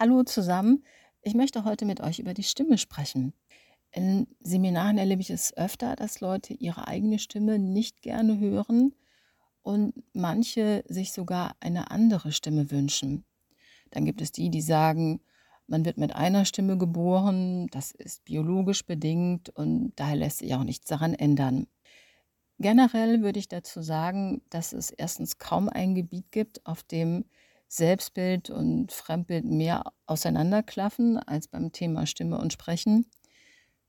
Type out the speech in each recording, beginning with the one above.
Hallo zusammen. Ich möchte heute mit euch über die Stimme sprechen. In Seminaren erlebe ich es öfter, dass Leute ihre eigene Stimme nicht gerne hören und manche sich sogar eine andere Stimme wünschen. Dann gibt es die, die sagen, man wird mit einer Stimme geboren, das ist biologisch bedingt und daher lässt sich auch nichts daran ändern. Generell würde ich dazu sagen, dass es erstens kaum ein Gebiet gibt, auf dem Selbstbild und Fremdbild mehr auseinanderklaffen als beim Thema Stimme und Sprechen.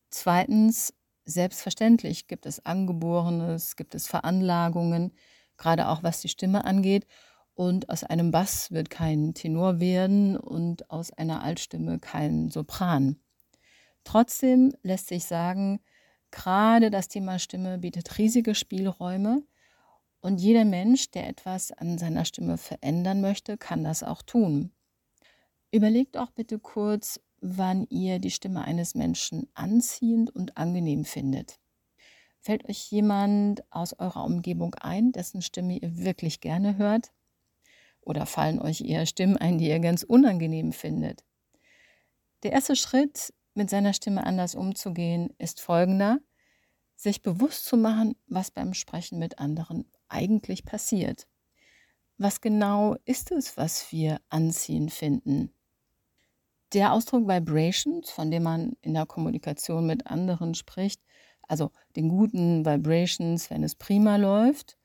Zweitens, selbstverständlich gibt es Angeborenes, gibt es Veranlagungen, gerade auch was die Stimme angeht. Und aus einem Bass wird kein Tenor werden und aus einer Altstimme kein Sopran. Trotzdem lässt sich sagen, gerade das Thema Stimme bietet riesige Spielräume und jeder Mensch, der etwas an seiner Stimme verändern möchte, kann das auch tun. Überlegt auch bitte kurz, wann ihr die Stimme eines Menschen anziehend und angenehm findet. Fällt euch jemand aus eurer Umgebung ein, dessen Stimme ihr wirklich gerne hört? Oder fallen euch eher Stimmen ein, die ihr ganz unangenehm findet? Der erste Schritt, mit seiner Stimme anders umzugehen, ist folgender, sich bewusst zu machen, was beim Sprechen mit anderen eigentlich passiert. Was genau ist es, was wir anziehen finden? Der Ausdruck Vibrations, von dem man in der Kommunikation mit anderen spricht, also den guten Vibrations, wenn es prima läuft,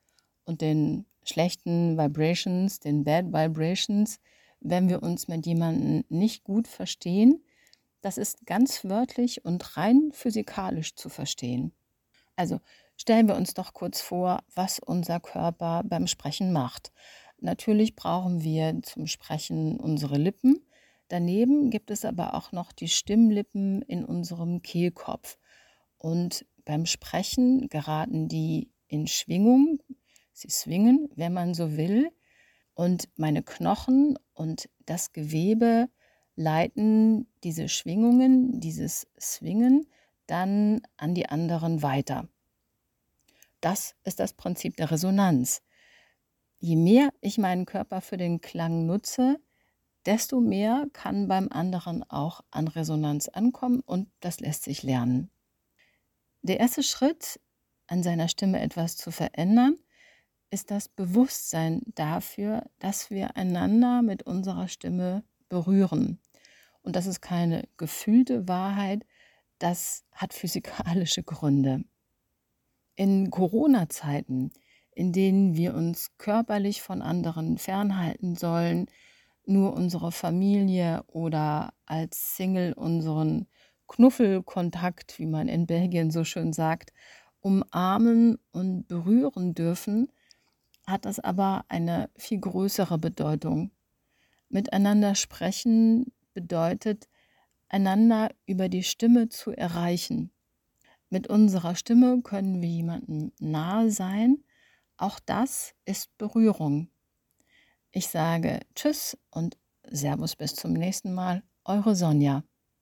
und den schlechten Vibrations, den Bad Vibrations, wenn wir uns mit jemandem nicht gut verstehen, das ist ganz wörtlich und rein physikalisch zu verstehen. Also Stellen wir uns doch kurz vor, was unser Körper beim Sprechen macht. Natürlich brauchen wir zum Sprechen unsere Lippen. Daneben gibt es aber auch noch die Stimmlippen in unserem Kehlkopf. Und beim Sprechen geraten die in Schwingung. Sie swingen, wenn man so will. Und meine Knochen und das Gewebe leiten diese Schwingungen, dieses Swingen dann an die anderen weiter. Das ist das Prinzip der Resonanz. Je mehr ich meinen Körper für den Klang nutze, desto mehr kann beim anderen auch an Resonanz ankommen und das lässt sich lernen. Der erste Schritt, an seiner Stimme etwas zu verändern, ist das Bewusstsein dafür, dass wir einander mit unserer Stimme berühren. Und das ist keine gefühlte Wahrheit, das hat physikalische Gründe. In Corona-Zeiten, in denen wir uns körperlich von anderen fernhalten sollen, nur unsere Familie oder als Single unseren Knuffelkontakt, wie man in Belgien so schön sagt, umarmen und berühren dürfen, hat das aber eine viel größere Bedeutung. Miteinander sprechen bedeutet, einander über die Stimme zu erreichen. Mit unserer Stimme können wir jemandem nahe sein. Auch das ist Berührung. Ich sage Tschüss und Servus bis zum nächsten Mal. Eure Sonja.